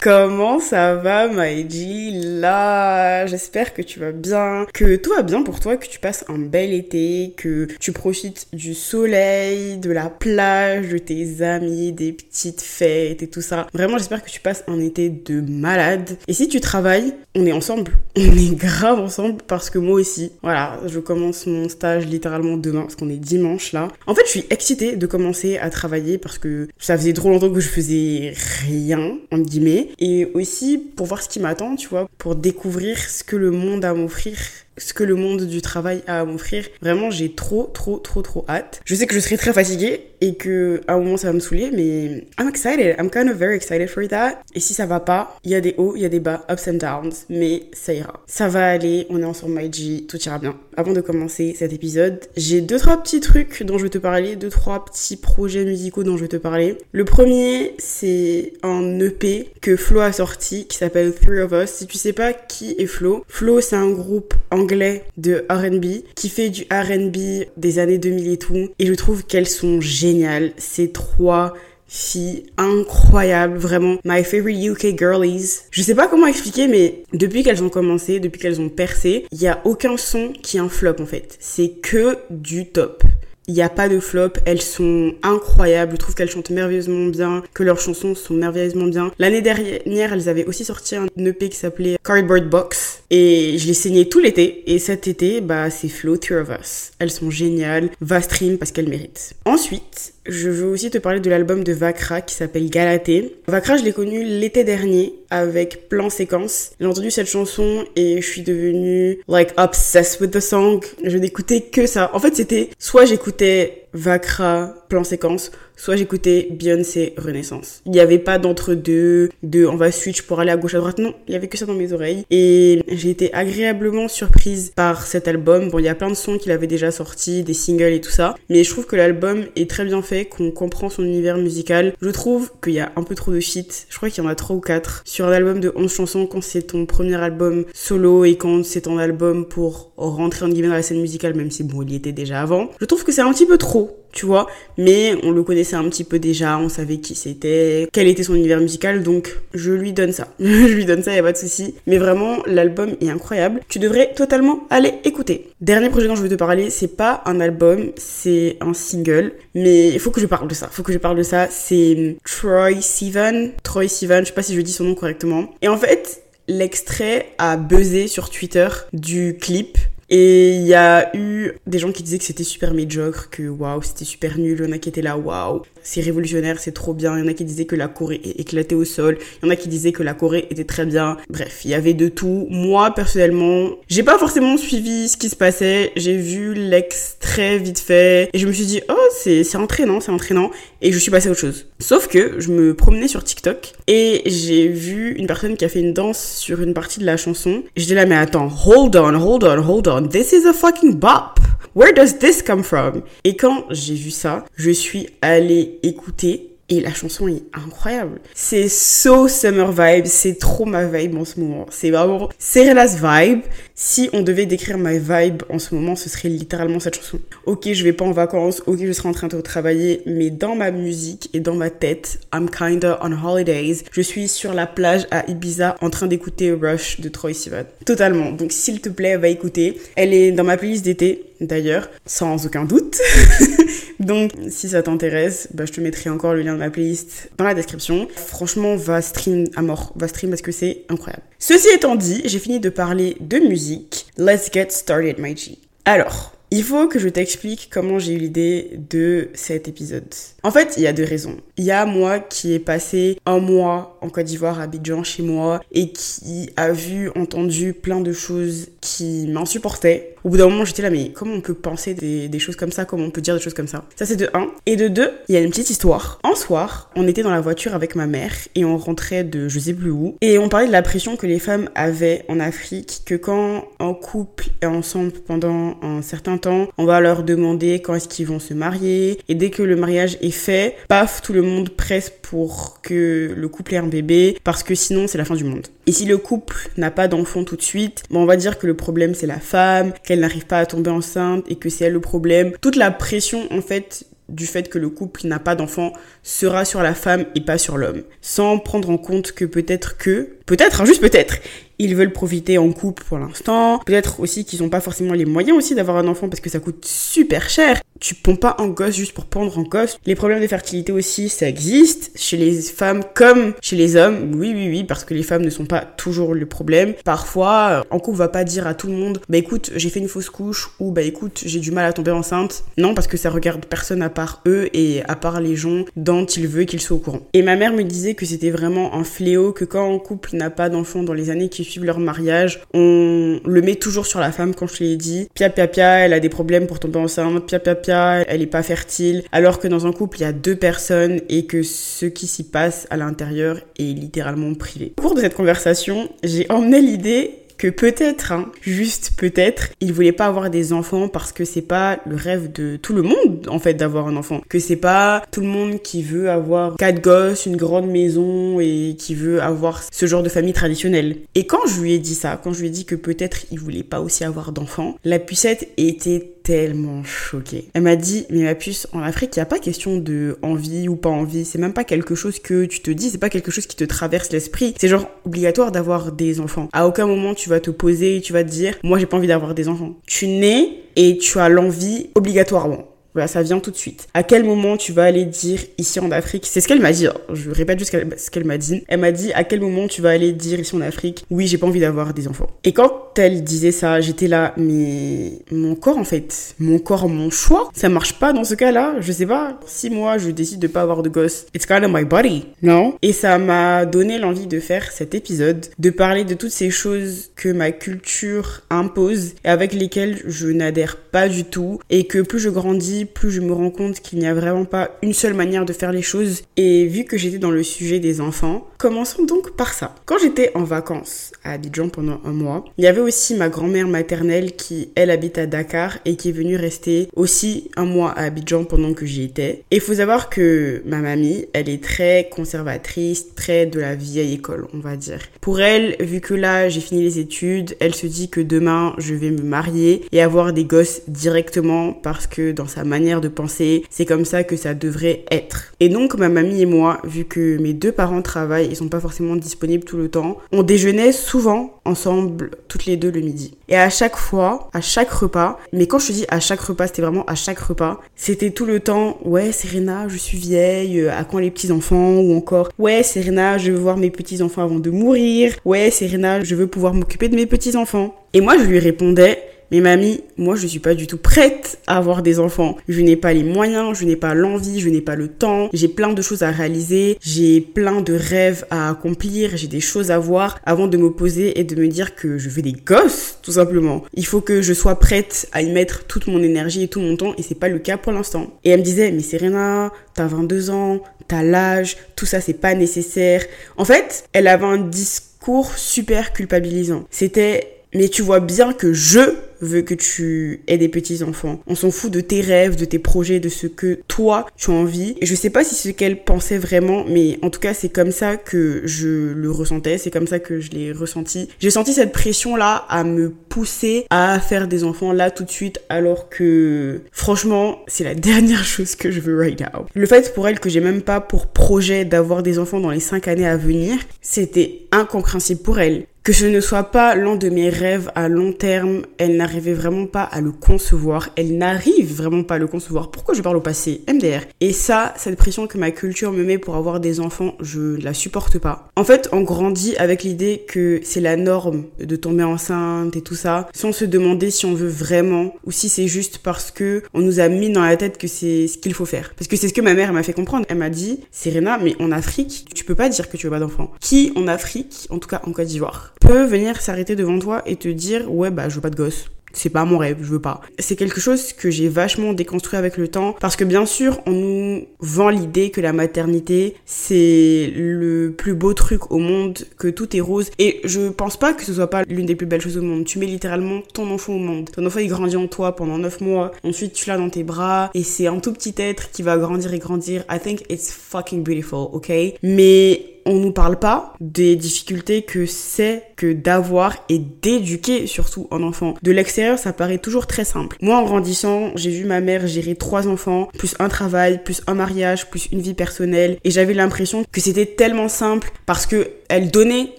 Comment ça va, Maïji Là, j'espère que tu vas bien, que tout va bien pour toi, que tu passes un bel été, que tu profites du soleil, de la plage, de tes amis, des petites fêtes et tout ça. Vraiment, j'espère que tu passes un été de malade. Et si tu travailles, on est ensemble. On est grave ensemble parce que moi aussi, voilà, je commence mon stage littéralement demain parce qu'on est dimanche là. En fait, je suis excitée de commencer à travailler parce que ça faisait trop longtemps que je faisais rien, entre guillemets et aussi pour voir ce qui m'attend, tu vois, pour découvrir ce que le monde a à m'offrir ce que le monde du travail a à m'offrir. Vraiment, j'ai trop, trop, trop, trop hâte. Je sais que je serai très fatiguée et que à un moment ça va me saouler, mais I'm excited. I'm kind of very excited for that. Et si ça va pas, il y a des hauts, il y a des bas, ups and downs, mais ça ira. Ça va aller, on est ensemble, my G, tout ira bien. Avant de commencer cet épisode, j'ai deux, trois petits trucs dont je vais te parler, deux, trois petits projets musicaux dont je vais te parler. Le premier, c'est un EP que Flo a sorti qui s'appelle Three of Us. Si tu sais pas qui est Flo, Flo c'est un groupe anglais de R&B qui fait du R&B des années 2000 et tout et je trouve qu'elles sont géniales ces trois filles incroyables, vraiment my favorite UK girlies. Je sais pas comment expliquer mais depuis qu'elles ont commencé, depuis qu'elles ont percé, il y a aucun son qui est un flop en fait. C'est que du top. Il n'y a pas de flop, elles sont incroyables, je trouve qu'elles chantent merveilleusement bien, que leurs chansons sont merveilleusement bien. L'année dernière, elles avaient aussi sorti un EP qui s'appelait Cardboard Box et je l'ai saigné tout l'été et cet été, bah c'est Flow Two of Us. Elles sont géniales, va stream parce qu'elles méritent. Ensuite, je veux aussi te parler de l'album de Vakra qui s'appelle Galatée. Vakra, je l'ai connu l'été dernier avec Plan Séquence. J'ai entendu cette chanson et je suis devenue like obsessed with the song. Je n'écoutais que ça. En fait, c'était soit j'écoutais Vakra, plan séquence, soit j'écoutais Beyoncé Renaissance. Il n'y avait pas d'entre-deux, de on va switch pour aller à gauche à droite, non, il y avait que ça dans mes oreilles. Et j'ai été agréablement surprise par cet album. Bon, il y a plein de sons qu'il avait déjà sortis, des singles et tout ça, mais je trouve que l'album est très bien fait, qu'on comprend son univers musical. Je trouve qu'il y a un peu trop de shit, je crois qu'il y en a trois ou quatre, sur un album de 11 chansons quand c'est ton premier album solo et quand c'est ton album pour rentrer en guillemets dans la scène musicale, même si bon, il y était déjà avant. Je trouve que c'est un petit peu trop tu vois. Mais on le connaissait un petit peu déjà, on savait qui c'était, quel était son univers musical, donc je lui donne ça. je lui donne ça, y a pas de souci. Mais vraiment, l'album est incroyable. Tu devrais totalement aller écouter. Dernier projet dont je veux te parler, c'est pas un album, c'est un single. Mais il faut que je parle de ça. Faut que je parle de ça. C'est Troy Sivan. Troy Sivan, je sais pas si je dis son nom correctement. Et en fait, l'extrait a buzzé sur Twitter du clip et il y a eu des gens qui disaient que c'était super médiocre, que waouh, c'était super nul. Il y en a qui étaient là, waouh, c'est révolutionnaire, c'est trop bien. Il y en a qui disaient que la Corée éclatait au sol. Il y en a qui disaient que la Corée était très bien. Bref, il y avait de tout. Moi, personnellement, j'ai pas forcément suivi ce qui se passait. J'ai vu l'extrait vite fait. Et je me suis dit, oh, c'est entraînant, c'est entraînant. Et je suis passée à autre chose. Sauf que je me promenais sur TikTok et j'ai vu une personne qui a fait une danse sur une partie de la chanson. J'étais là, mais attends, hold on, hold on, hold on. This is a fucking bop. Where does this come from? Et quand j'ai vu ça, je suis allée écouter et la chanson est incroyable. C'est so summer vibe, c'est trop ma vibe en ce moment. C'est vraiment Serena's vibe. Si on devait décrire ma vibe en ce moment, ce serait littéralement cette chanson. Ok, je vais pas en vacances, ok, je serai en train de travailler, mais dans ma musique et dans ma tête, I'm kinda on holidays. Je suis sur la plage à Ibiza en train d'écouter Rush de Troy Sivan. Totalement. Donc s'il te plaît, va écouter. Elle est dans ma playlist d'été d'ailleurs, sans aucun doute. Donc, si ça t'intéresse, bah, je te mettrai encore le lien de ma playlist dans la description. Franchement, va stream à mort. Va stream parce que c'est incroyable. Ceci étant dit, j'ai fini de parler de musique. Let's get started, my G. Alors, il faut que je t'explique comment j'ai eu l'idée de cet épisode. En fait, il y a deux raisons. Il y a moi qui ai passé un mois en Côte d'Ivoire, à Abidjan, chez moi, et qui a vu, entendu plein de choses qui m'insupportaient. Au bout d'un moment, j'étais là, mais comment on peut penser des, choses comme ça? Comment on peut dire des choses comme ça? Ça, c'est de un. Et de deux, il y a une petite histoire. Un soir, on était dans la voiture avec ma mère et on rentrait de je sais plus où. Et on parlait de la pression que les femmes avaient en Afrique, que quand un couple est ensemble pendant un certain 20 ans, on va leur demander quand est-ce qu'ils vont se marier. Et dès que le mariage est fait, paf, tout le monde presse pour que le couple ait un bébé, parce que sinon c'est la fin du monde. Et si le couple n'a pas d'enfant tout de suite, on va dire que le problème c'est la femme, qu'elle n'arrive pas à tomber enceinte et que c'est elle le problème. Toute la pression en fait du fait que le couple n'a pas d'enfant sera sur la femme et pas sur l'homme. Sans prendre en compte que peut-être que, peut-être, hein, juste peut-être, ils veulent profiter en couple pour l'instant. Peut-être aussi qu'ils n'ont pas forcément les moyens aussi d'avoir un enfant parce que ça coûte super cher. Tu ponds pas un gosse juste pour pondre un gosse. Les problèmes de fertilité aussi, ça existe chez les femmes comme chez les hommes. Oui, oui, oui, parce que les femmes ne sont pas toujours le problème. Parfois, en couple, va pas dire à tout le monde, bah écoute, j'ai fait une fausse couche ou bah écoute, j'ai du mal à tomber enceinte. Non, parce que ça regarde personne à part eux et à part les gens dont il veut qu'ils soient au courant. Et ma mère me disait que c'était vraiment un fléau que quand un couple n'a pas d'enfant dans les années qui suivent leur mariage, on le met toujours sur la femme, quand je l'ai dit. Pia, pia, pia, elle a des problèmes pour tomber enceinte. Pia, pia, pia, elle est pas fertile. Alors que dans un couple, il y a deux personnes et que ce qui s'y passe à l'intérieur est littéralement privé. Au cours de cette conversation, j'ai emmené l'idée que peut-être, hein, juste peut-être, il voulait pas avoir des enfants parce que c'est pas le rêve de tout le monde, en fait, d'avoir un enfant. Que c'est pas tout le monde qui veut avoir quatre gosses, une grande maison et qui veut avoir ce genre de famille traditionnelle. Et quand je lui ai dit ça, quand je lui ai dit que peut-être il voulait pas aussi avoir d'enfants, la pucette était tellement choquée. Elle m'a dit, mais ma puce, en Afrique, il n'y a pas question de envie ou pas envie. C'est même pas quelque chose que tu te dis, c'est pas quelque chose qui te traverse l'esprit. C'est genre obligatoire d'avoir des enfants. À aucun moment tu vas te poser et tu vas te dire, moi j'ai pas envie d'avoir des enfants. Tu nais et tu as l'envie obligatoirement. Voilà, ça vient tout de suite. À quel moment tu vas aller dire ici en Afrique? C'est ce qu'elle m'a dit. Hein. Je répète juste ce qu'elle m'a dit. Elle m'a dit à quel moment tu vas aller dire ici en Afrique oui, j'ai pas envie d'avoir des enfants? Et quand elle disait ça, j'étais là mais mon corps en fait, mon corps, mon choix, ça marche pas dans ce cas-là? Je sais pas. Si moi je décide de pas avoir de gosse, it's kind of my body, non? Et ça m'a donné l'envie de faire cet épisode, de parler de toutes ces choses que ma culture impose et avec lesquelles je n'adhère pas du tout et que plus je grandis plus je me rends compte qu'il n'y a vraiment pas une seule manière de faire les choses. Et vu que j'étais dans le sujet des enfants, commençons donc par ça. Quand j'étais en vacances à Abidjan pendant un mois, il y avait aussi ma grand-mère maternelle qui, elle, habite à Dakar et qui est venue rester aussi un mois à Abidjan pendant que j'y étais. Et il faut savoir que ma mamie, elle est très conservatrice, très de la vieille école, on va dire. Pour elle, vu que là, j'ai fini les études, elle se dit que demain, je vais me marier et avoir des gosses directement parce que dans sa manière de penser, c'est comme ça que ça devrait être. Et donc ma mamie et moi, vu que mes deux parents travaillent, ils sont pas forcément disponibles tout le temps, on déjeunait souvent ensemble toutes les deux le midi. Et à chaque fois, à chaque repas, mais quand je te dis à chaque repas, c'était vraiment à chaque repas, c'était tout le temps ouais Serena, je suis vieille, euh, à quand les petits enfants ou encore ouais Serena, je veux voir mes petits enfants avant de mourir, ouais Serena, je veux pouvoir m'occuper de mes petits enfants. Et moi je lui répondais mais mamie, moi je suis pas du tout prête à avoir des enfants. Je n'ai pas les moyens, je n'ai pas l'envie, je n'ai pas le temps. J'ai plein de choses à réaliser, j'ai plein de rêves à accomplir, j'ai des choses à voir avant de me poser et de me dire que je veux des gosses, tout simplement. Il faut que je sois prête à y mettre toute mon énergie et tout mon temps et c'est pas le cas pour l'instant. Et elle me disait, mais Serena, t'as 22 ans, t'as l'âge, tout ça c'est pas nécessaire. En fait, elle avait un discours super culpabilisant. C'était mais tu vois bien que je veux que tu aies des petits enfants. On s'en fout de tes rêves, de tes projets, de ce que toi tu as envie. Et je sais pas si c'est ce qu'elle pensait vraiment, mais en tout cas c'est comme ça que je le ressentais, c'est comme ça que je l'ai ressenti. J'ai senti cette pression là à me pousser à faire des enfants là tout de suite, alors que franchement c'est la dernière chose que je veux right now. Le fait pour elle que j'ai même pas pour projet d'avoir des enfants dans les 5 années à venir, c'était incompréhensible pour elle que ce ne soit pas l'un de mes rêves à long terme, elle n'arrivait vraiment pas à le concevoir, elle n'arrive vraiment pas à le concevoir. Pourquoi je parle au passé? MDR. Et ça, cette pression que ma culture me met pour avoir des enfants, je la supporte pas. En fait, on grandit avec l'idée que c'est la norme de tomber enceinte et tout ça, sans se demander si on veut vraiment ou si c'est juste parce que on nous a mis dans la tête que c'est ce qu'il faut faire. Parce que c'est ce que ma mère m'a fait comprendre. Elle m'a dit, Serena, mais en Afrique, tu peux pas dire que tu veux pas d'enfants. Qui en Afrique, en tout cas en Côte d'Ivoire, peut venir s'arrêter devant toi et te dire ouais bah je veux pas de gosse. c'est pas mon rêve, je veux pas. C'est quelque chose que j'ai vachement déconstruit avec le temps parce que bien sûr, on nous vend l'idée que la maternité, c'est le plus beau truc au monde, que tout est rose et je pense pas que ce soit pas l'une des plus belles choses au monde. Tu mets littéralement ton enfant au monde. Ton enfant il grandit en toi pendant 9 mois, ensuite tu l'as dans tes bras et c'est un tout petit être qui va grandir et grandir. I think it's fucking beautiful, ok? Mais on nous parle pas des difficultés que c'est que d'avoir et d'éduquer surtout un enfant. De l'extérieur, ça paraît toujours très simple. Moi, en grandissant, j'ai vu ma mère gérer trois enfants, plus un travail, plus un mariage, plus une vie personnelle, et j'avais l'impression que c'était tellement simple parce que elle donnait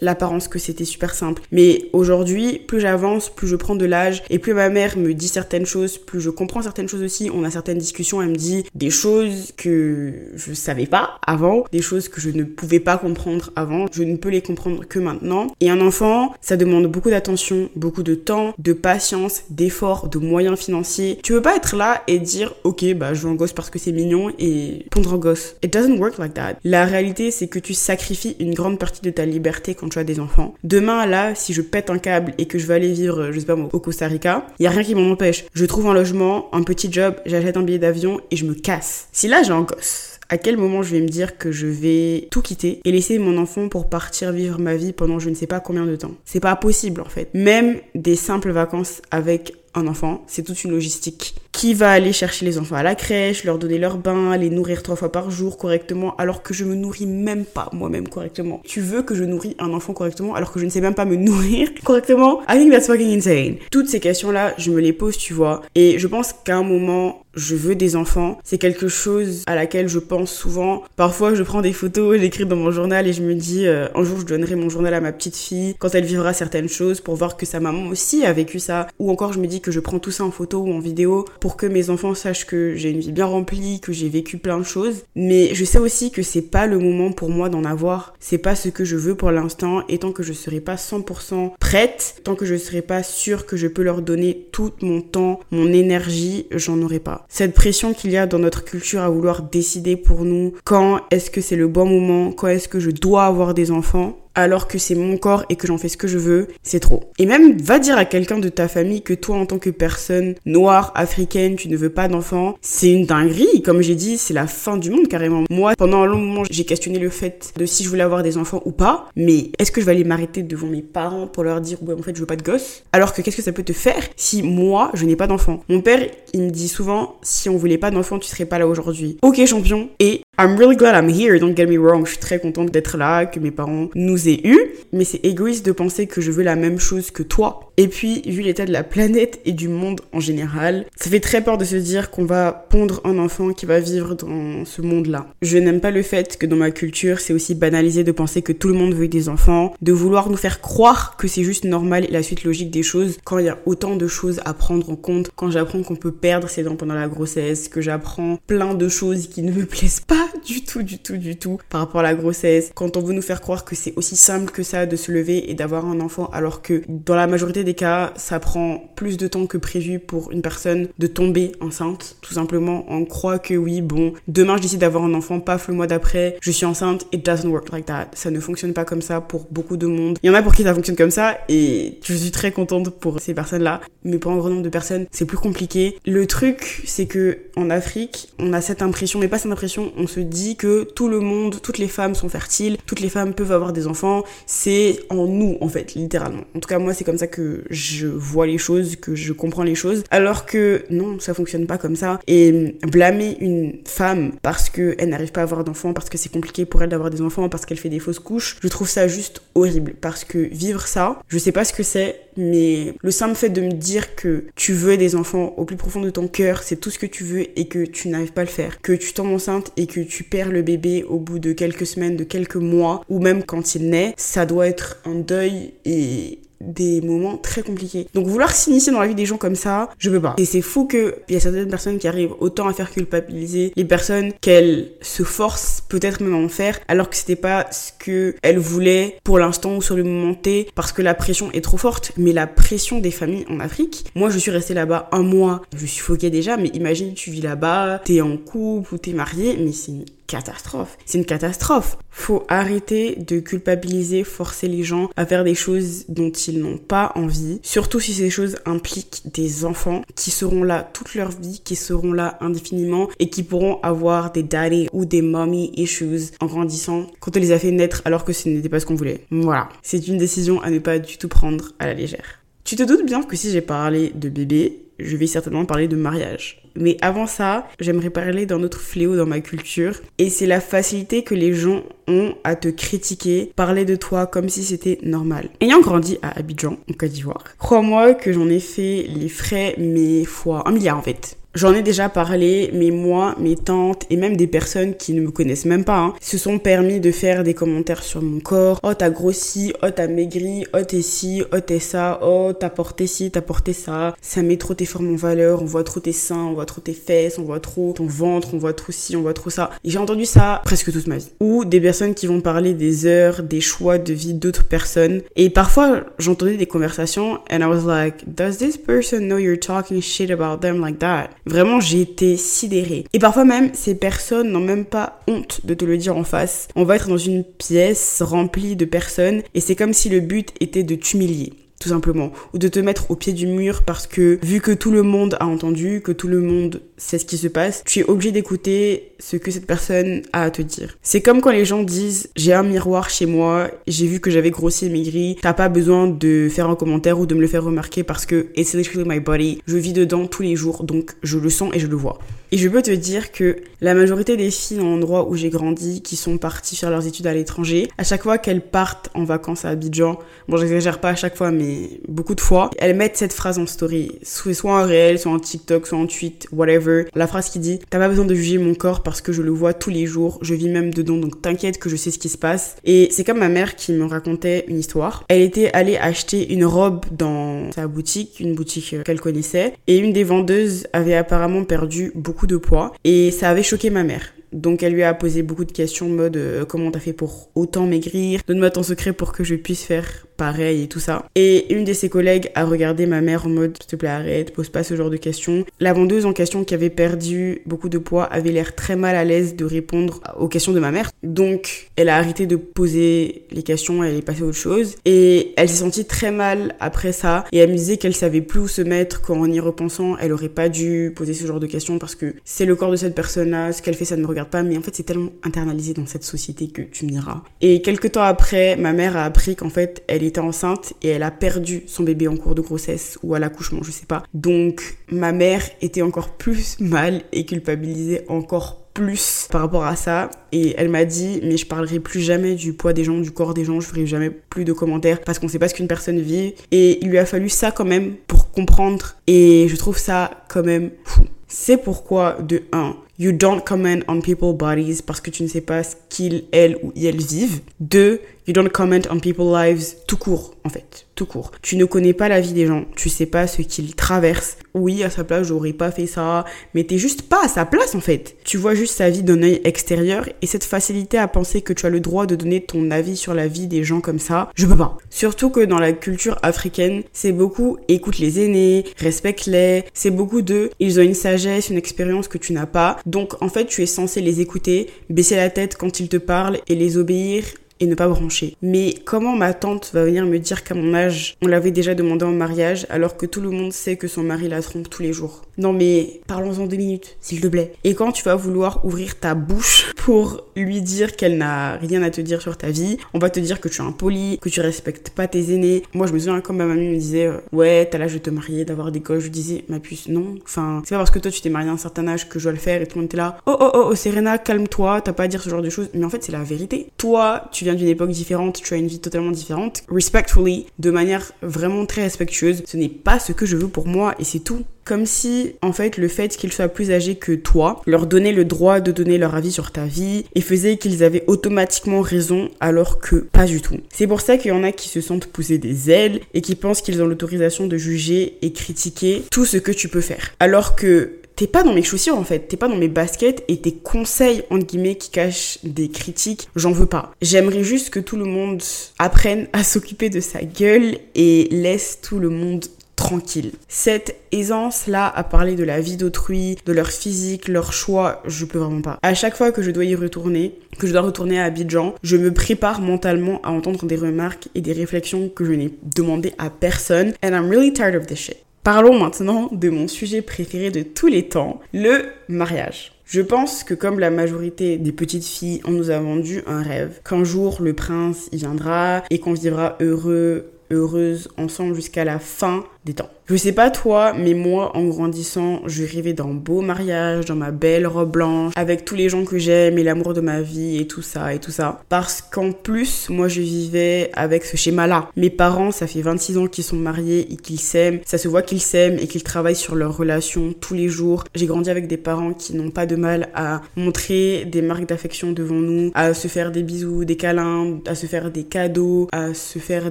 l'apparence que c'était super simple. Mais aujourd'hui, plus j'avance, plus je prends de l'âge, et plus ma mère me dit certaines choses, plus je comprends certaines choses aussi. On a certaines discussions, elle me dit des choses que je savais pas avant, des choses que je ne pouvais pas comprendre avant. Je ne peux les comprendre que maintenant. Et un enfant, ça demande beaucoup d'attention, beaucoup de temps, de patience, d'efforts, de moyens financiers. Tu veux pas être là et dire, ok, bah, je veux un gosse parce que c'est mignon et pondre un gosse. It doesn't work like that. La réalité, c'est que tu sacrifies une grande partie de ta liberté quand tu as des enfants. Demain, là, si je pète un câble et que je vais aller vivre, je sais pas au Costa Rica, il y a rien qui m'en empêche. Je trouve un logement, un petit job, j'achète un billet d'avion et je me casse. Si là, j'ai un gosse, à quel moment je vais me dire que je vais tout quitter et laisser mon enfant pour partir vivre ma vie pendant je ne sais pas combien de temps? C'est pas possible en fait. Même des simples vacances avec un enfant, c'est toute une logistique. Qui va aller chercher les enfants à la crèche, leur donner leur bain, les nourrir trois fois par jour correctement, alors que je me nourris même pas moi-même correctement. Tu veux que je nourris un enfant correctement alors que je ne sais même pas me nourrir correctement? I think that's fucking insane. Toutes ces questions-là, je me les pose, tu vois. Et je pense qu'à un moment, je veux des enfants. C'est quelque chose à laquelle je pense souvent. Parfois, je prends des photos, j'écris dans mon journal et je me dis, euh, un jour, je donnerai mon journal à ma petite fille quand elle vivra certaines choses pour voir que sa maman aussi a vécu ça. Ou encore, je me dis que je prends tout ça en photo ou en vidéo pour que mes enfants sachent que j'ai une vie bien remplie, que j'ai vécu plein de choses. Mais je sais aussi que c'est pas le moment pour moi d'en avoir. C'est pas ce que je veux pour l'instant et tant que je serai pas 100% prête, tant que je serai pas sûre que je peux leur donner tout mon temps, mon énergie, j'en aurai pas cette pression qu'il y a dans notre culture à vouloir décider pour nous quand est-ce que c'est le bon moment, quand est-ce que je dois avoir des enfants, alors que c'est mon corps et que j'en fais ce que je veux, c'est trop. Et même va dire à quelqu'un de ta famille que toi en tant que personne noire, africaine, tu ne veux pas d'enfant, c'est une dinguerie. Comme j'ai dit, c'est la fin du monde carrément. Moi, pendant un long moment, j'ai questionné le fait de si je voulais avoir des enfants ou pas, mais est-ce que je vais aller m'arrêter devant mes parents pour leur dire ouais en fait je veux pas de gosse? Alors que qu'est-ce que ça peut te faire si moi je n'ai pas d'enfant? Mon père, il me dit souvent si on voulait pas d'enfant, tu serais pas là aujourd'hui. OK champion. Et I'm really glad I'm here, don't get me wrong. Je suis très contente d'être là, que mes parents nous eu. Mais c'est égoïste de penser que je veux la même chose que toi. Et puis, vu l'état de la planète et du monde en général, ça fait très peur de se dire qu'on va pondre un enfant qui va vivre dans ce monde-là. Je n'aime pas le fait que dans ma culture, c'est aussi banalisé de penser que tout le monde veut des enfants, de vouloir nous faire croire que c'est juste normal et la suite logique des choses quand il y a autant de choses à prendre en compte, quand j'apprends qu'on peut perdre ses dents pendant la grossesse, que j'apprends plein de choses qui ne me plaisent pas du tout, du tout, du tout par rapport à la grossesse. Quand on veut nous faire croire que c'est aussi simple que ça de se lever et d'avoir un enfant, alors que dans la majorité des cas, ça prend plus de temps que prévu pour une personne de tomber enceinte. Tout simplement, on croit que oui, bon, demain je décide d'avoir un enfant, paf, le mois d'après, je suis enceinte. It doesn't work like that. Ça ne fonctionne pas comme ça pour beaucoup de monde. Il y en a pour qui ça fonctionne comme ça et je suis très contente pour ces personnes-là. Mais pour un grand nombre de personnes, c'est plus compliqué. Le truc, c'est que en Afrique, on a cette impression, mais pas cette impression, on se dit que tout le monde, toutes les femmes sont fertiles, toutes les femmes peuvent avoir des enfants, c'est en nous en fait, littéralement. En tout cas, moi c'est comme ça que je vois les choses, que je comprends les choses, alors que non, ça fonctionne pas comme ça. Et blâmer une femme parce qu'elle n'arrive pas à avoir d'enfants, parce que c'est compliqué pour elle d'avoir des enfants, parce qu'elle fait des fausses couches, je trouve ça juste horrible. Parce que vivre ça, je sais pas ce que c'est, mais le simple fait de me dire que tu veux des enfants au plus profond de ton cœur, c'est tout ce que tu veux et que tu n'arrives pas à le faire, que tu tombes enceinte et que tu perds le bébé au bout de quelques semaines, de quelques mois, ou même quand il naît, ça doit être un deuil et des moments très compliqués. Donc vouloir s'initier dans la vie des gens comme ça, je peux pas. Et c'est fou que il y a certaines personnes qui arrivent autant à faire culpabiliser les personnes qu'elles se forcent peut-être même à en faire alors que c'était pas ce que elles voulaient pour l'instant ou sur le moment T parce que la pression est trop forte. Mais la pression des familles en Afrique, moi je suis restée là-bas un mois, je suis foquée déjà, mais imagine tu vis là-bas, t'es en couple ou t'es marié, mais c'est catastrophe. C'est une catastrophe. Faut arrêter de culpabiliser, forcer les gens à faire des choses dont ils n'ont pas envie. Surtout si ces choses impliquent des enfants qui seront là toute leur vie, qui seront là indéfiniment et qui pourront avoir des daddy ou des mommy issues en grandissant quand on les a fait naître alors que ce n'était pas ce qu'on voulait. Voilà. C'est une décision à ne pas du tout prendre à la légère. Tu te doutes bien que si j'ai parlé de bébé, je vais certainement parler de mariage. Mais avant ça, j'aimerais parler d'un autre fléau dans ma culture, et c'est la facilité que les gens ont à te critiquer, parler de toi comme si c'était normal. Ayant grandi à Abidjan, en Côte d'Ivoire, crois-moi que j'en ai fait les frais, mais fois un milliard en fait. J'en ai déjà parlé, mais moi, mes tantes et même des personnes qui ne me connaissent même pas, hein, se sont permis de faire des commentaires sur mon corps. Oh, t'as grossi, oh, t'as maigri, oh, t'es ci, oh, t'es ça, oh, t'as porté ci, t'as porté ça. Ça met trop tes formes en valeur, on voit trop tes seins, on voit trop tes fesses, on voit trop ton ventre, on voit trop ci, on voit trop ça. J'ai entendu ça presque toute ma vie. Ou des personnes qui vont parler des heures, des choix de vie d'autres personnes. Et parfois, j'entendais des conversations and I was like, does this person know you're talking shit about them like that? Vraiment, j'ai été sidérée. Et parfois même, ces personnes n'ont même pas honte de te le dire en face. On va être dans une pièce remplie de personnes et c'est comme si le but était de t'humilier tout simplement, ou de te mettre au pied du mur parce que vu que tout le monde a entendu, que tout le monde sait ce qui se passe, tu es obligé d'écouter ce que cette personne a à te dire. C'est comme quand les gens disent j'ai un miroir chez moi, j'ai vu que j'avais grossi et maigri, t'as pas besoin de faire un commentaire ou de me le faire remarquer parce que it's literally my body, je vis dedans tous les jours donc je le sens et je le vois. Et je peux te dire que la majorité des filles dans l'endroit où j'ai grandi, qui sont parties faire leurs études à l'étranger, à chaque fois qu'elles partent en vacances à Abidjan, bon j'exagère pas à chaque fois mais beaucoup de fois, elles mettent cette phrase en story, soit en réel, soit en TikTok, soit en tweet, whatever. La phrase qui dit T'as pas besoin de juger mon corps parce que je le vois tous les jours, je vis même dedans, donc t'inquiète que je sais ce qui se passe. Et c'est comme ma mère qui me racontait une histoire. Elle était allée acheter une robe dans sa boutique, une boutique qu'elle connaissait, et une des vendeuses avait apparemment perdu beaucoup de poids, et ça avait choqué ma mère. Donc elle lui a posé beaucoup de questions mode euh, comment t'as fait pour autant maigrir? Donne-moi ton secret pour que je puisse faire pareil et tout ça. Et une de ses collègues a regardé ma mère en mode s'il te plaît arrête, pose pas ce genre de questions. La vendeuse en question qui avait perdu beaucoup de poids avait l'air très mal à l'aise de répondre aux questions de ma mère. Donc elle a arrêté de poser les questions, elle est passée à autre chose. Et elle s'est sentie très mal après ça. Et elle me disait qu'elle savait plus où se mettre, qu'en y repensant, elle aurait pas dû poser ce genre de questions parce que c'est le corps de cette personne-là, ce qu'elle fait ça ne me regarde pas. Mais en fait c'est tellement internalisé dans cette société que tu me diras. Et quelques temps après, ma mère a appris qu'en fait elle était enceinte et elle a perdu son bébé en cours de grossesse ou à l'accouchement, je sais pas. Donc ma mère était encore plus mal et culpabilisait encore plus par rapport à ça et elle m'a dit mais je parlerai plus jamais du poids des gens, du corps des gens, je ferai jamais plus de commentaires parce qu'on sait pas ce qu'une personne vit et il lui a fallu ça quand même pour comprendre et je trouve ça quand même fou. C'est pourquoi de 1, you don't comment on people's bodies parce que tu ne sais pas ce qu'ils, elles ou elles vivent. 2, You don't comment on people's lives tout court, en fait, tout court. Tu ne connais pas la vie des gens, tu sais pas ce qu'ils traversent. Oui, à sa place, j'aurais pas fait ça, mais t'es juste pas à sa place, en fait. Tu vois juste sa vie d'un œil extérieur et cette facilité à penser que tu as le droit de donner ton avis sur la vie des gens comme ça, je peux pas. Surtout que dans la culture africaine, c'est beaucoup écoute les aînés, respecte-les, c'est beaucoup de ils ont une sagesse, une expérience que tu n'as pas. Donc, en fait, tu es censé les écouter, baisser la tête quand ils te parlent et les obéir et ne pas brancher. Mais comment ma tante va venir me dire qu'à mon âge, on l'avait déjà demandé en mariage alors que tout le monde sait que son mari la trompe tous les jours Non mais parlons-en deux minutes, s'il te plaît. Et quand tu vas vouloir ouvrir ta bouche pour lui dire qu'elle n'a rien à te dire sur ta vie, on va te dire que tu es impoli, que tu respectes pas tes aînés. Moi je me souviens quand ma mamie me disait euh, ouais t'as l'âge de te marier, d'avoir des gosses, je disais ma puce non. Enfin c'est pas parce que toi tu t'es marié à un certain âge que je dois le faire et tout le monde était là oh oh oh, oh Serena calme-toi, t'as pas à dire ce genre de choses. Mais en fait c'est la vérité. Toi viens d'une époque différente, tu as une vie totalement différente, respectfully, de manière vraiment très respectueuse. Ce n'est pas ce que je veux pour moi et c'est tout. Comme si, en fait, le fait qu'ils soient plus âgés que toi leur donnait le droit de donner leur avis sur ta vie et faisait qu'ils avaient automatiquement raison alors que pas du tout. C'est pour ça qu'il y en a qui se sentent pousser des ailes et qui pensent qu'ils ont l'autorisation de juger et critiquer tout ce que tu peux faire. Alors que t'es pas dans mes chaussures en fait, t'es pas dans mes baskets et tes conseils entre guillemets qui cachent des critiques, j'en veux pas. J'aimerais juste que tout le monde apprenne à s'occuper de sa gueule et laisse tout le monde tranquille. Cette aisance-là à parler de la vie d'autrui, de leur physique, leur choix, je peux vraiment pas. À chaque fois que je dois y retourner, que je dois retourner à Abidjan, je me prépare mentalement à entendre des remarques et des réflexions que je n'ai demandé à personne. And I'm really tired of this shit. Parlons maintenant de mon sujet préféré de tous les temps, le mariage. Je pense que comme la majorité des petites filles, on nous a vendu un rêve, qu'un jour le prince y viendra et qu'on vivra heureux, heureuse ensemble jusqu'à la fin temps. Je sais pas toi, mais moi, en grandissant, je rêvais d'un beau mariage, dans ma belle robe blanche, avec tous les gens que j'aime et l'amour de ma vie et tout ça et tout ça. Parce qu'en plus, moi, je vivais avec ce schéma-là. Mes parents, ça fait 26 ans qu'ils sont mariés et qu'ils s'aiment. Ça se voit qu'ils s'aiment et qu'ils travaillent sur leur relation tous les jours. J'ai grandi avec des parents qui n'ont pas de mal à montrer des marques d'affection devant nous, à se faire des bisous, des câlins, à se faire des cadeaux, à se faire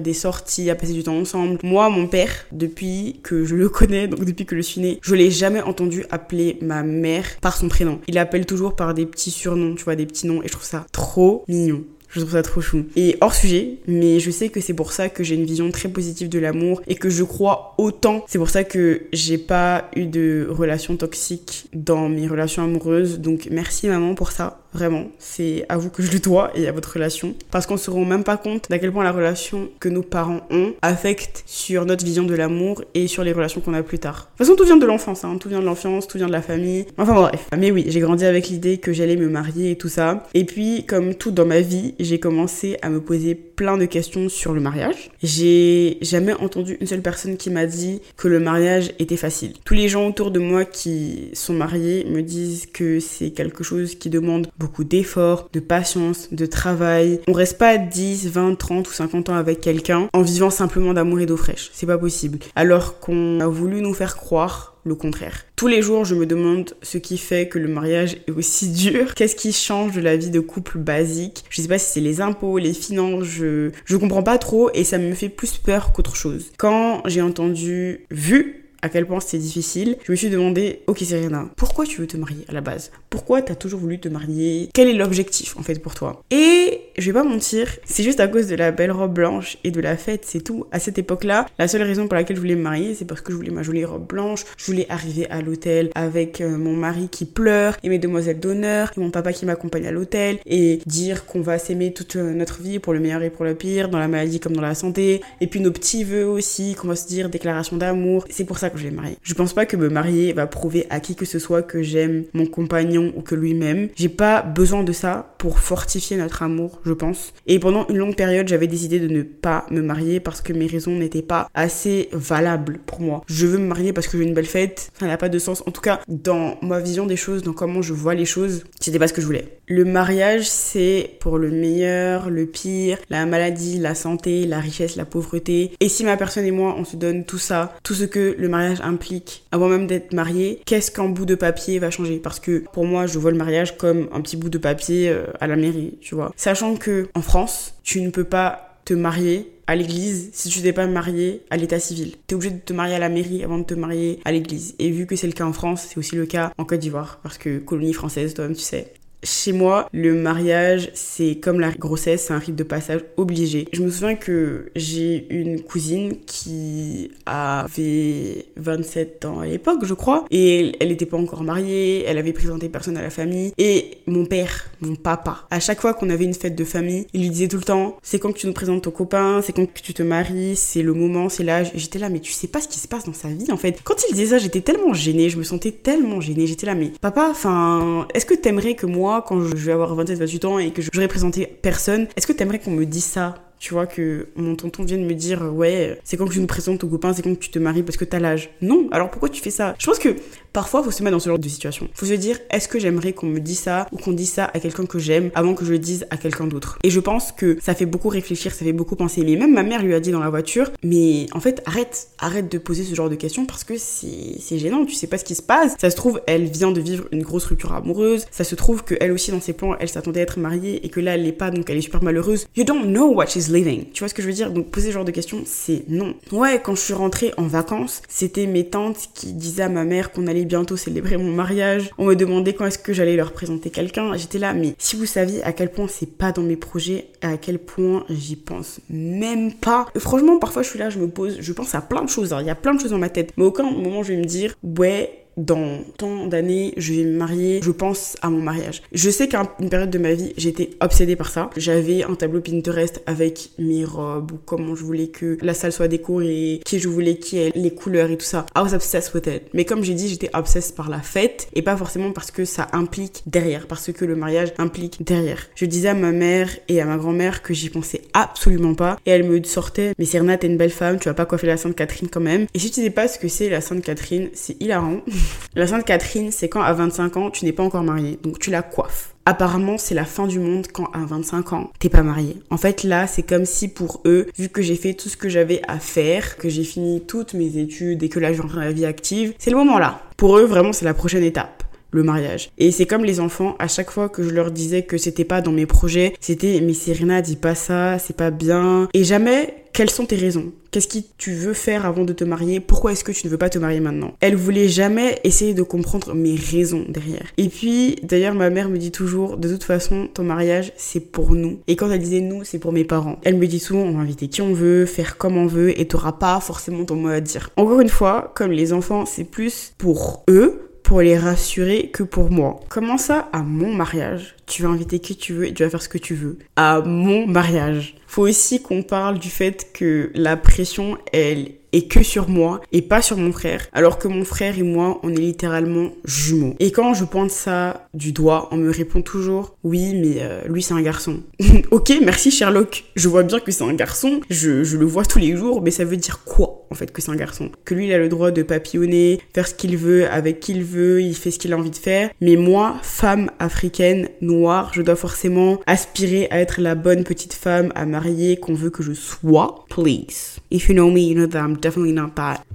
des sorties, à passer du temps ensemble. Moi, mon père, depuis que je le connais, donc depuis que je suis née, je l'ai jamais entendu appeler ma mère par son prénom. Il appelle toujours par des petits surnoms, tu vois, des petits noms, et je trouve ça trop mignon. Je trouve ça trop chou. Et hors sujet, mais je sais que c'est pour ça que j'ai une vision très positive de l'amour et que je crois autant. C'est pour ça que j'ai pas eu de relations toxiques dans mes relations amoureuses. Donc merci maman pour ça. Vraiment, c'est à vous que je le dois et à votre relation. Parce qu'on se rend même pas compte d'à quel point la relation que nos parents ont affecte sur notre vision de l'amour et sur les relations qu'on a plus tard. De toute façon, tout vient de l'enfance, hein. tout vient de l'enfance, tout vient de la famille. Enfin bref. Mais oui, j'ai grandi avec l'idée que j'allais me marier et tout ça. Et puis, comme tout dans ma vie, j'ai commencé à me poser plein de questions sur le mariage. J'ai jamais entendu une seule personne qui m'a dit que le mariage était facile. Tous les gens autour de moi qui sont mariés me disent que c'est quelque chose qui demande beaucoup d'efforts, de patience, de travail. On reste pas 10, 20, 30 ou 50 ans avec quelqu'un en vivant simplement d'amour et d'eau fraîche. C'est pas possible. Alors qu'on a voulu nous faire croire le contraire. Tous les jours, je me demande ce qui fait que le mariage est aussi dur. Qu'est-ce qui change de la vie de couple basique? Je sais pas si c'est les impôts, les finances, je, je comprends pas trop et ça me fait plus peur qu'autre chose. Quand j'ai entendu, vu à quel point c'était difficile, je me suis demandé, ok Serena, pourquoi tu veux te marier à la base? Pourquoi t'as toujours voulu te marier? Quel est l'objectif en fait pour toi? Et je vais pas mentir, c'est juste à cause de la belle robe blanche et de la fête, c'est tout. À cette époque-là, la seule raison pour laquelle je voulais me marier, c'est parce que je voulais ma jolie robe blanche, je voulais arriver à l'hôtel avec euh, mon mari qui pleure et mes demoiselles d'honneur et mon papa qui m'accompagne à l'hôtel et dire qu'on va s'aimer toute euh, notre vie pour le meilleur et pour le pire, dans la maladie comme dans la santé. Et puis nos petits vœux aussi, qu'on va se dire déclaration d'amour. C'est pour ça je vais me marier. Je pense pas que me marier va prouver à qui que ce soit que j'aime mon compagnon ou que lui-même. J'ai pas besoin de ça pour fortifier notre amour, je pense. Et pendant une longue période, j'avais décidé de ne pas me marier parce que mes raisons n'étaient pas assez valables pour moi. Je veux me marier parce que j'ai une belle fête, ça n'a pas de sens. En tout cas, dans ma vision des choses, dans comment je vois les choses, c'était pas ce que je voulais. Le mariage, c'est pour le meilleur, le pire, la maladie, la santé, la richesse, la pauvreté. Et si ma personne et moi, on se donne tout ça, tout ce que le mariage implique, avant même d'être marié, qu'est-ce qu'un bout de papier va changer? Parce que pour moi, je vois le mariage comme un petit bout de papier euh, à la mairie, tu vois. Sachant que en France, tu ne peux pas te marier à l'église si tu t'es pas marié à l'état civil. Tu es obligé de te marier à la mairie avant de te marier à l'église. Et vu que c'est le cas en France, c'est aussi le cas en Côte d'Ivoire parce que colonie française, toi-même tu sais. Chez moi, le mariage, c'est comme la grossesse, c'est un rite de passage obligé. Je me souviens que j'ai une cousine qui avait 27 ans à l'époque, je crois, et elle n'était pas encore mariée, elle avait présenté personne à la famille. Et mon père, mon papa, à chaque fois qu'on avait une fête de famille, il lui disait tout le temps, c'est quand que tu nous présentes ton copain, c'est quand que tu te maries, c'est le moment, c'est l'âge. J'étais là, mais tu sais pas ce qui se passe dans sa vie, en fait. Quand il disait ça, j'étais tellement gênée, je me sentais tellement gênée. J'étais là, mais papa, enfin, est-ce que t'aimerais que moi, quand je vais avoir 27-28 ans et que j'aurais présenté personne, est-ce que t'aimerais qu'on me dise ça? Tu vois, que mon tonton vienne me dire, ouais, c'est quand que tu nous présentes ton copain, c'est quand que tu te maries parce que t'as l'âge. Non, alors pourquoi tu fais ça? Je pense que parfois, faut se mettre dans ce genre de situation. Faut se dire, est-ce que j'aimerais qu'on me dise ça ou qu'on dise ça à quelqu'un que j'aime avant que je le dise à quelqu'un d'autre? Et je pense que ça fait beaucoup réfléchir, ça fait beaucoup penser. Mais même ma mère lui a dit dans la voiture, mais en fait, arrête, arrête de poser ce genre de questions parce que c'est gênant, tu sais pas ce qui se passe. Ça se trouve, elle vient de vivre une grosse rupture amoureuse. Ça se trouve que elle aussi, dans ses plans, elle s'attendait à être mariée et que là, elle l'est pas, donc elle est super malheureuse. You don't know what she's tu vois ce que je veux dire? Donc poser ce genre de questions, c'est non. Ouais, quand je suis rentrée en vacances, c'était mes tantes qui disaient à ma mère qu'on allait bientôt célébrer mon mariage. On me demandait quand est-ce que j'allais leur présenter quelqu'un. J'étais là, mais si vous saviez à quel point c'est pas dans mes projets, à quel point j'y pense même pas. Franchement, parfois je suis là, je me pose, je pense à plein de choses. Hein. Il y a plein de choses dans ma tête. Mais aucun moment je vais me dire, ouais, dans tant d'années, je vais me marier, je pense à mon mariage. Je sais qu'à une période de ma vie, j'étais obsédée par ça. J'avais un tableau Pinterest avec mes robes ou comment je voulais que la salle soit décorée, qui je voulais qui ait les couleurs et tout ça. I was obsessed with it. Mais comme j'ai dit, j'étais obsessed par la fête et pas forcément parce que ça implique derrière, parce que le mariage implique derrière. Je disais à ma mère et à ma grand-mère que j'y pensais absolument pas et elle me sortait mais Serena, t'es une belle femme, tu vas pas coiffer la Sainte Catherine quand même. Et si tu sais pas ce que c'est la Sainte Catherine, c'est hilarant. La Sainte Catherine, c'est quand à 25 ans, tu n'es pas encore mariée, donc tu la coiffes. Apparemment, c'est la fin du monde quand à 25 ans, t'es pas marié. En fait, là, c'est comme si pour eux, vu que j'ai fait tout ce que j'avais à faire, que j'ai fini toutes mes études et que là, dans la vie active, c'est le moment là. Pour eux, vraiment, c'est la prochaine étape le mariage. Et c'est comme les enfants, à chaque fois que je leur disais que c'était pas dans mes projets, c'était mais Serena dis pas ça, c'est pas bien. Et jamais quelles sont tes raisons? Qu'est-ce que tu veux faire avant de te marier? Pourquoi est-ce que tu ne veux pas te marier maintenant? Elle voulait jamais essayer de comprendre mes raisons derrière. Et puis, d'ailleurs, ma mère me dit toujours, de toute façon, ton mariage, c'est pour nous. Et quand elle disait nous, c'est pour mes parents. Elle me dit souvent, on va inviter qui on veut, faire comme on veut, et t'auras pas forcément ton mot à dire. Encore une fois, comme les enfants, c'est plus pour eux, pour les rassurer que pour moi. Comment ça, à mon mariage, tu vas inviter qui tu veux et tu vas faire ce que tu veux À mon mariage. Faut aussi qu'on parle du fait que la pression, elle est que sur moi et pas sur mon frère. Alors que mon frère et moi, on est littéralement jumeaux. Et quand je pointe ça du doigt, on me répond toujours oui, mais euh, lui c'est un garçon. ok, merci Sherlock. Je vois bien que c'est un garçon. Je, je le vois tous les jours, mais ça veut dire quoi en fait que c'est un garçon? Que lui, il a le droit de papillonner, faire ce qu'il veut, avec qui il veut, il fait ce qu'il a envie de faire. Mais moi, femme africaine, noire, je dois forcément aspirer à être la bonne petite femme à marier qu'on veut que je sois. Please. If you know me, you know that I'm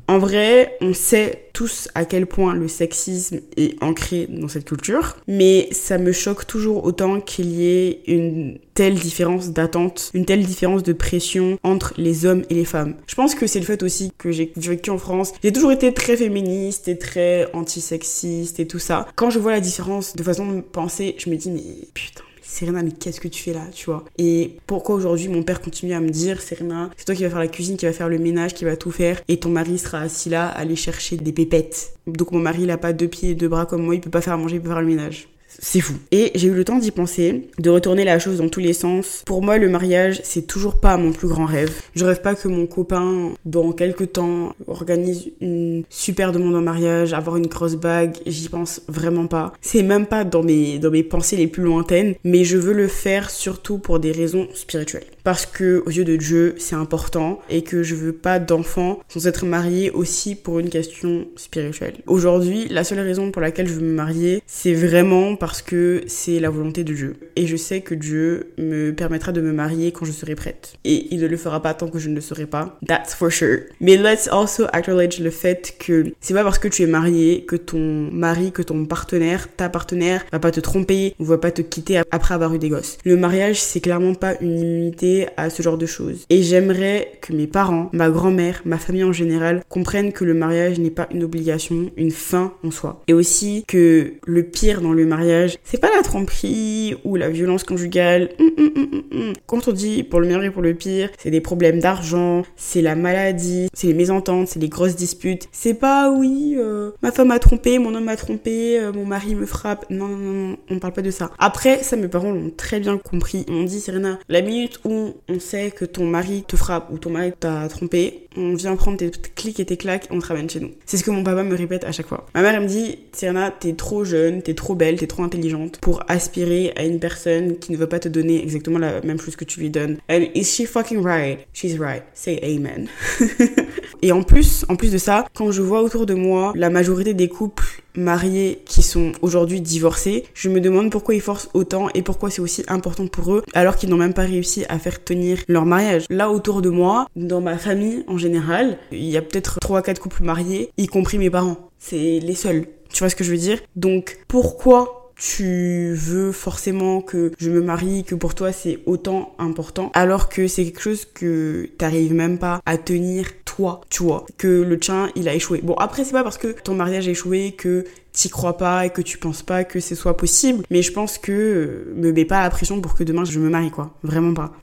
En vrai, on sait tous à quel point le sexisme est ancré dans cette culture, mais ça me choque toujours autant qu'il y ait une telle différence d'attente, une telle différence de pression entre les hommes et les femmes. Je pense que c'est le fait aussi que j'ai vécu en France. J'ai toujours été très féministe et très antisexiste et tout ça. Quand je vois la différence de façon de penser, je me dis mais putain Serena, mais qu'est-ce que tu fais là, tu vois? Et pourquoi aujourd'hui mon père continue à me dire, Serena, c'est toi qui vas faire la cuisine, qui va faire le ménage, qui va tout faire, et ton mari sera assis là à aller chercher des pépettes? Donc mon mari, il a pas deux pieds et deux bras comme moi, il peut pas faire manger, il peut faire le ménage. C'est fou. Et j'ai eu le temps d'y penser, de retourner la chose dans tous les sens. Pour moi, le mariage, c'est toujours pas mon plus grand rêve. Je rêve pas que mon copain, dans quelques temps, organise une super demande en mariage, avoir une grosse bague. J'y pense vraiment pas. C'est même pas dans mes, dans mes pensées les plus lointaines, mais je veux le faire surtout pour des raisons spirituelles. Parce que, aux yeux de Dieu, c'est important et que je veux pas d'enfants sans être mariée aussi pour une question spirituelle. Aujourd'hui, la seule raison pour laquelle je veux me marier, c'est vraiment parce que c'est la volonté de Dieu. Et je sais que Dieu me permettra de me marier quand je serai prête. Et il ne le fera pas tant que je ne le serai pas. That's for sure. Mais let's also acknowledge le fait que c'est pas parce que tu es marié que ton mari, que ton partenaire, ta partenaire va pas te tromper ou va pas te quitter après avoir eu des gosses. Le mariage, c'est clairement pas une immunité à ce genre de choses. Et j'aimerais que mes parents, ma grand-mère, ma famille en général comprennent que le mariage n'est pas une obligation, une fin en soi. Et aussi que le pire dans le mariage c'est pas la tromperie ou la violence conjugale. Hum, hum, hum, Quand on dit pour le meilleur et pour le pire, c'est des problèmes d'argent, c'est la maladie, c'est les mésententes, c'est les grosses disputes. C'est pas oui, euh, ma femme m'a trompé, mon homme m'a trompé, euh, mon mari me frappe. Non, non, non, on parle pas de ça. Après, ça, mes parents l'ont très bien compris. M'ont dit, Serena, la minute où on sait que ton mari te frappe ou ton mari t'a trompé, on vient prendre tes clics et tes claques et on te ramène chez nous. C'est ce que mon papa me répète à chaque fois. Ma mère, elle me dit, Serena, t'es trop jeune, t'es trop belle, t'es trop intelligente pour aspirer à une personne qui ne veut pas te donner exactement la même chose que tu lui donnes. And is she fucking right? She's right. Say amen. et en plus, en plus de ça, quand je vois autour de moi la majorité des couples mariés qui sont aujourd'hui divorcés, je me demande pourquoi ils forcent autant et pourquoi c'est aussi important pour eux alors qu'ils n'ont même pas réussi à faire tenir leur mariage. Là autour de moi, dans ma famille en général, il y a peut-être 3 4 couples mariés, y compris mes parents. C'est les seuls. Tu vois ce que je veux dire? Donc pourquoi tu veux forcément que je me marie, que pour toi c'est autant important, alors que c'est quelque chose que t'arrives même pas à tenir toi, tu vois, que le tien, il a échoué. Bon, après, c'est pas parce que ton mariage a échoué que t'y crois pas et que tu penses pas que ce soit possible, mais je pense que euh, me mets pas la pression pour que demain je me marie, quoi. Vraiment pas.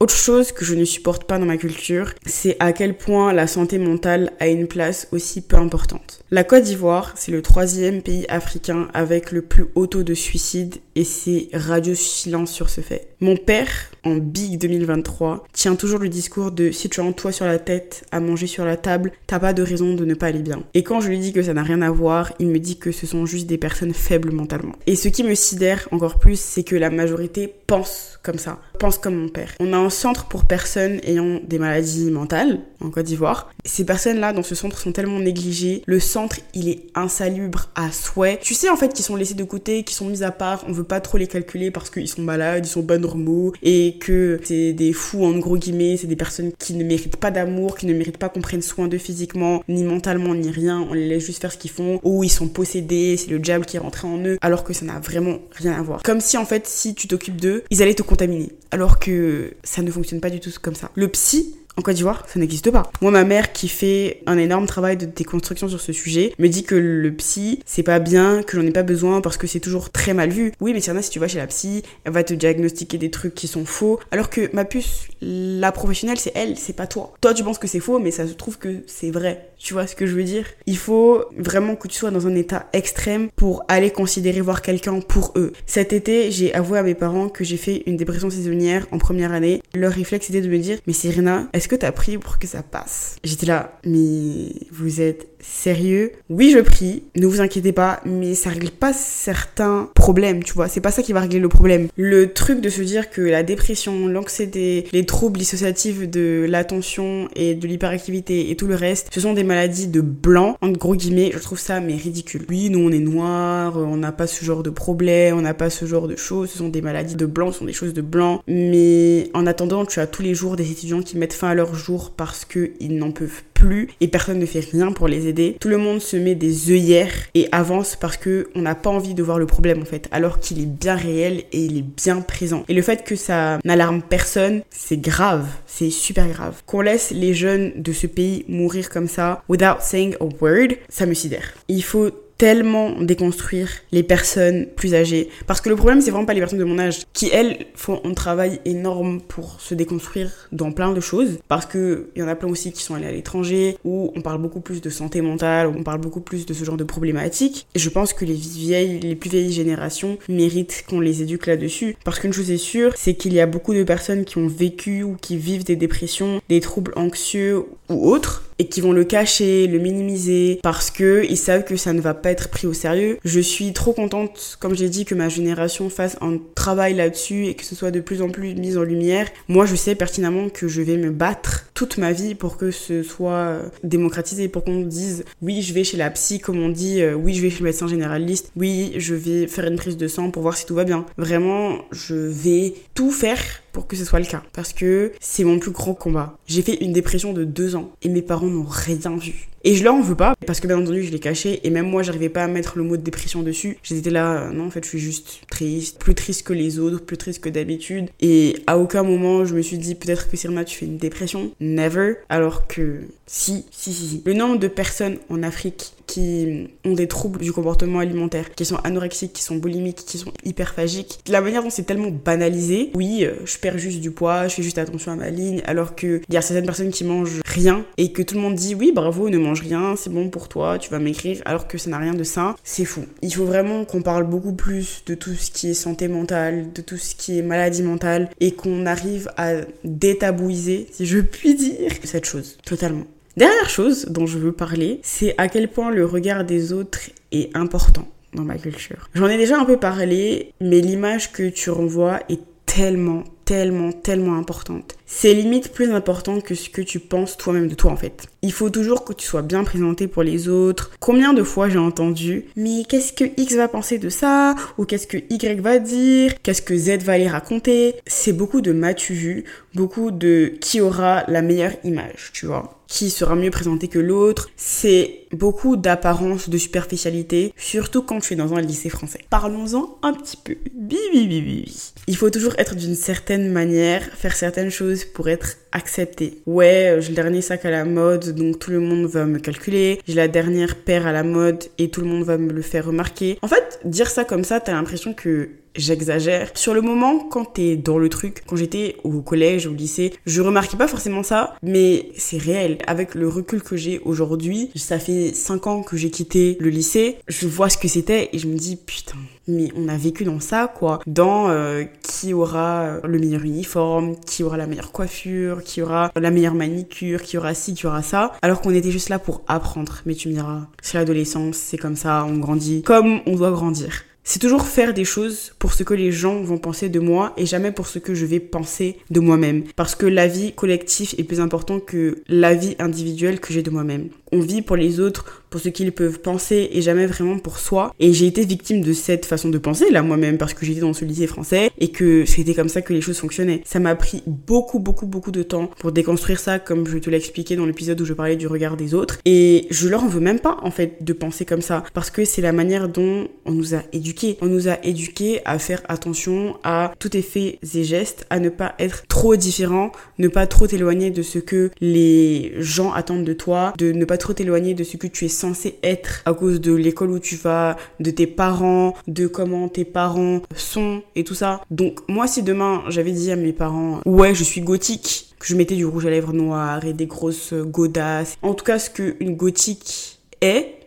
Autre chose que je ne supporte pas dans ma culture, c'est à quel point la santé mentale a une place aussi peu importante. La Côte d'Ivoire, c'est le troisième pays africain avec le plus haut taux de suicide et c'est radio silence sur ce fait. Mon père, en Big 2023, tient toujours le discours de si tu as un sur la tête, à manger sur la table, t'as pas de raison de ne pas aller bien. Et quand je lui dis que ça n'a rien à voir, il me dit que ce sont juste des personnes faibles mentalement. Et ce qui me sidère encore plus, c'est que la majorité pense comme ça, pense comme mon père. On a un centre pour personnes ayant des maladies mentales en Côte d'Ivoire. Ces personnes-là dans ce centre sont tellement négligées. Le centre, il est insalubre à souhait. Tu sais en fait qu'ils sont laissés de côté, qu'ils sont mis à part. On veut pas trop les calculer parce qu'ils sont malades, ils sont pas normaux et que c'est des fous en gros guillemets. C'est des personnes qui ne méritent pas d'amour, qui ne méritent pas qu'on prenne soin d'eux physiquement, ni mentalement, ni rien. On les laisse juste faire ce qu'ils font. Ou ils sont possédés, c'est le diable qui est rentré en eux, alors que ça n'a vraiment rien à voir. Comme si en fait, si tu t'occupes d'eux, ils allaient te contaminer. Alors que ça ne fonctionne pas du tout comme ça. Le psy, en Côte d'Ivoire, ça n'existe pas. Moi, ma mère qui fait un énorme travail de déconstruction sur ce sujet me dit que le psy, c'est pas bien, que j'en ai pas besoin parce que c'est toujours très mal vu. Oui, mais Sierna, si tu vas chez la psy, elle va te diagnostiquer des trucs qui sont faux. Alors que ma puce, la professionnelle, c'est elle, c'est pas toi. Toi, tu penses que c'est faux, mais ça se trouve que c'est vrai. Tu vois ce que je veux dire? Il faut vraiment que tu sois dans un état extrême pour aller considérer voir quelqu'un pour eux. Cet été, j'ai avoué à mes parents que j'ai fait une dépression saisonnière en première année. Leur réflexe était de me dire, mais Serena, est-ce que t'as prié pour que ça passe? J'étais là, mais vous êtes sérieux? Oui, je prie, ne vous inquiétez pas, mais ça règle pas certains problèmes, tu vois. C'est pas ça qui va régler le problème. Le truc de se dire que la dépression, l'anxiété, les troubles dissociatifs de l'attention et de l'hyperactivité et tout le reste, ce sont des maladies de blanc, en gros guillemets, je trouve ça mais ridicule. Oui, nous on est noirs, on n'a pas ce genre de problème, on n'a pas ce genre de choses, ce sont des maladies de blanc, ce sont des choses de blanc, mais en attendant, tu as tous les jours des étudiants qui mettent fin à leur jour parce qu'ils n'en peuvent plus et personne ne fait rien pour les aider. Tout le monde se met des œillères et avance parce que on n'a pas envie de voir le problème en fait, alors qu'il est bien réel et il est bien présent. Et le fait que ça n'alarme personne, c'est grave, c'est super grave. Qu'on laisse les jeunes de ce pays mourir comme ça, without saying a word, ça me sidère. Il faut tellement déconstruire les personnes plus âgées. Parce que le problème, c'est vraiment pas les personnes de mon âge qui, elles, font un travail énorme pour se déconstruire dans plein de choses. Parce que il y en a plein aussi qui sont allés à l'étranger, où on parle beaucoup plus de santé mentale, où on parle beaucoup plus de ce genre de problématiques. Et je pense que les vieilles, les plus vieilles générations méritent qu'on les éduque là-dessus. Parce qu'une chose est sûre, c'est qu'il y a beaucoup de personnes qui ont vécu ou qui vivent des dépressions, des troubles anxieux ou autres et qui vont le cacher, le minimiser parce que ils savent que ça ne va pas être pris au sérieux. Je suis trop contente, comme j'ai dit, que ma génération fasse un travail là-dessus et que ce soit de plus en plus mis en lumière. Moi, je sais pertinemment que je vais me battre toute ma vie pour que ce soit démocratisé, pour qu'on dise oui, je vais chez la psy, comme on dit, euh, oui, je vais chez le médecin généraliste, oui, je vais faire une prise de sang pour voir si tout va bien. Vraiment, je vais tout faire pour que ce soit le cas. Parce que c'est mon plus grand combat. J'ai fait une dépression de deux ans et mes parents n'ont rien vu. Et je leur en veux pas, parce que bien entendu, je l'ai caché, et même moi, j'arrivais pas à mettre le mot de dépression dessus. J'étais là, non, en fait, je suis juste triste, plus triste que les autres, plus triste que d'habitude. Et à aucun moment, je me suis dit, peut-être que Sirma, tu fais une dépression. Never. Alors que, si, si, si, si. Le nombre de personnes en Afrique qui ont des troubles du comportement alimentaire, qui sont anorexiques, qui sont boulimiques, qui sont hyperphagiques. La manière dont c'est tellement banalisé, oui, euh, je perds juste du poids, je fais juste attention à ma ligne, alors qu'il y a certaines personnes qui mangent rien et que tout le monde dit oui, bravo, ne mange rien, c'est bon pour toi, tu vas m'écrire, alors que ça n'a rien de ça, c'est fou. Il faut vraiment qu'on parle beaucoup plus de tout ce qui est santé mentale, de tout ce qui est maladie mentale et qu'on arrive à détabouiser, si je puis dire, cette chose, totalement. Dernière chose dont je veux parler, c'est à quel point le regard des autres est important dans ma culture. J'en ai déjà un peu parlé, mais l'image que tu renvoies est tellement, tellement, tellement importante. C'est limite plus important que ce que tu penses toi-même de toi en fait. Il faut toujours que tu sois bien présenté pour les autres. Combien de fois j'ai entendu mais qu'est-ce que X va penser de ça? ou qu'est-ce que Y va dire? Qu'est-ce que Z va les raconter? C'est beaucoup de m'as-tu vu, beaucoup de qui aura la meilleure image, tu vois qui sera mieux présenté que l'autre. C'est beaucoup d'apparence, de superficialité, surtout quand tu es dans un lycée français. Parlons-en un petit peu. Bi, bi, bi, bi, Il faut toujours être d'une certaine manières, faire certaines choses pour être accepté. Ouais, j'ai le dernier sac à la mode, donc tout le monde va me calculer. J'ai la dernière paire à la mode et tout le monde va me le faire remarquer. En fait, dire ça comme ça, t'as l'impression que j'exagère. Sur le moment, quand t'es dans le truc, quand j'étais au collège, au lycée, je remarquais pas forcément ça, mais c'est réel. Avec le recul que j'ai aujourd'hui, ça fait 5 ans que j'ai quitté le lycée, je vois ce que c'était et je me dis putain, mais on a vécu dans ça quoi. Dans euh, qui aura le meilleur uniforme, qui aura la meilleure coiffure, qui aura la meilleure manicure, qui aura ci, qui aura ça, alors qu'on était juste là pour apprendre. Mais tu me diras, c'est l'adolescence, c'est comme ça, on grandit comme on doit grandir. C'est toujours faire des choses pour ce que les gens vont penser de moi et jamais pour ce que je vais penser de moi-même. Parce que la vie collective est plus importante que la vie individuelle que j'ai de moi-même. On vit pour les autres, pour ce qu'ils peuvent penser et jamais vraiment pour soi. Et j'ai été victime de cette façon de penser là moi-même parce que j'étais dans ce lycée français et que c'était comme ça que les choses fonctionnaient. Ça m'a pris beaucoup beaucoup beaucoup de temps pour déconstruire ça comme je te l'ai expliqué dans l'épisode où je parlais du regard des autres. Et je leur en veux même pas en fait de penser comme ça parce que c'est la manière dont on nous a éduqués. On nous a éduqués à faire attention à tous tes faits et gestes, à ne pas être trop différent, ne pas trop t'éloigner de ce que les gens attendent de toi, de ne pas trop t'éloigner de ce que tu es censé être à cause de l'école où tu vas, de tes parents, de comment tes parents sont et tout ça. Donc moi si demain j'avais dit à mes parents ouais je suis gothique, que je mettais du rouge à lèvres noir et des grosses godasses, en tout cas ce qu'une gothique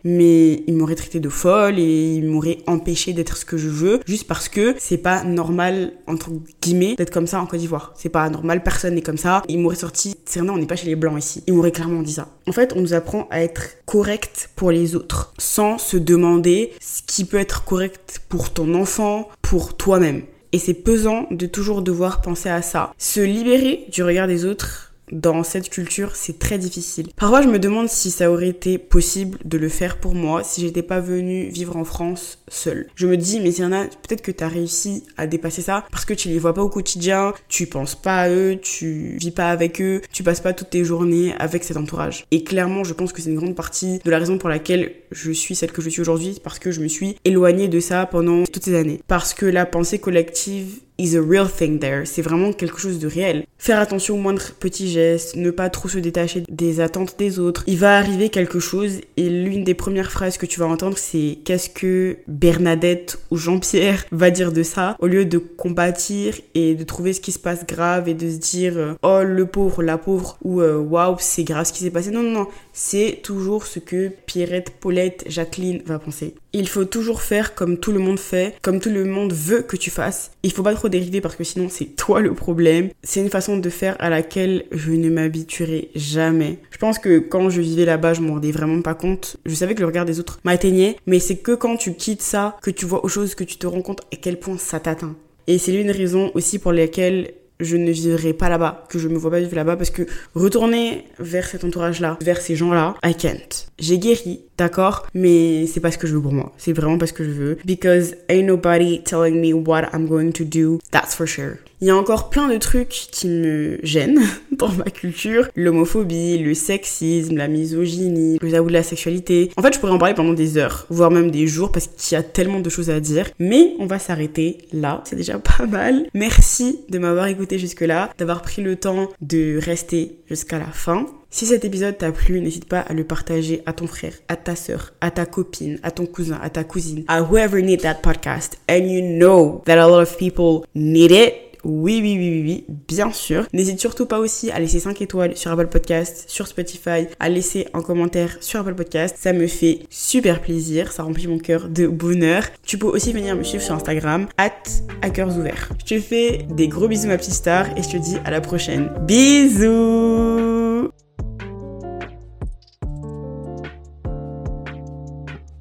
mais il m'aurait traité de folle et il m'aurait empêché d'être ce que je veux juste parce que c'est pas normal entre guillemets d'être comme ça en Côte d'Ivoire. C'est pas normal, personne n'est comme ça. Il m'aurait sorti, c'est on n'est pas chez les blancs ici. Il m'aurait clairement dit ça. En fait, on nous apprend à être correct pour les autres sans se demander ce qui peut être correct pour ton enfant, pour toi-même. Et c'est pesant de toujours devoir penser à ça. Se libérer du regard des autres dans cette culture, c'est très difficile. Parfois, je me demande si ça aurait été possible de le faire pour moi si j'étais pas venue vivre en France seule. Je me dis, mais a peut-être que t'as réussi à dépasser ça parce que tu les vois pas au quotidien, tu penses pas à eux, tu vis pas avec eux, tu passes pas toutes tes journées avec cet entourage. Et clairement, je pense que c'est une grande partie de la raison pour laquelle je suis celle que je suis aujourd'hui parce que je me suis éloignée de ça pendant toutes ces années. Parce que la pensée collective is a real thing there. C'est vraiment quelque chose de réel. Faire attention aux moindres petits gestes, ne pas trop se détacher des attentes des autres. Il va arriver quelque chose et l'une des premières phrases que tu vas entendre c'est qu'est-ce que Bernadette ou Jean-Pierre va dire de ça? Au lieu de compatir et de trouver ce qui se passe grave et de se dire euh, oh le pauvre, la pauvre ou euh, waouh c'est grave ce qui s'est passé. Non non non, c'est toujours ce que Pierrette, Paulette, Jacqueline va penser. Il faut toujours faire comme tout le monde fait, comme tout le monde veut que tu fasses. Il faut pas trop dériver parce que sinon c'est toi le problème. C'est une façon de faire à laquelle je ne m'habituerai jamais. Je pense que quand je vivais là-bas, je m'en rendais vraiment pas compte. Je savais que le regard des autres m'atteignait, mais c'est que quand tu quittes ça, que tu vois aux choses, que tu te rends compte à quel point ça t'atteint. Et c'est l'une des raisons aussi pour lesquelles je ne vivrai pas là-bas, que je me vois pas vivre là-bas parce que retourner vers cet entourage-là, vers ces gens-là, I can't. J'ai guéri, d'accord, mais c'est pas ce que je veux pour moi. C'est vraiment pas ce que je veux. Because ain't nobody telling me what I'm going to do, that's for sure. Il y a encore plein de trucs qui me gênent dans ma culture. L'homophobie, le sexisme, la misogynie, le tabou de la sexualité. En fait, je pourrais en parler pendant des heures, voire même des jours, parce qu'il y a tellement de choses à dire. Mais on va s'arrêter là. C'est déjà pas mal. Merci de m'avoir écouté jusque-là, d'avoir pris le temps de rester jusqu'à la fin. Si cet épisode t'a plu, n'hésite pas à le partager à ton frère, à ta soeur, à ta copine, à ton cousin, à ta cousine, à whoever need that podcast. And you know that a lot of people need it. Oui, oui, oui, oui, oui, bien sûr. N'hésite surtout pas aussi à laisser 5 étoiles sur Apple Podcast, sur Spotify, à laisser un commentaire sur Apple Podcast. Ça me fait super plaisir, ça remplit mon cœur de bonheur. Tu peux aussi venir me suivre sur Instagram, at ouverts. Je te fais des gros bisous ma petite star et je te dis à la prochaine. Bisous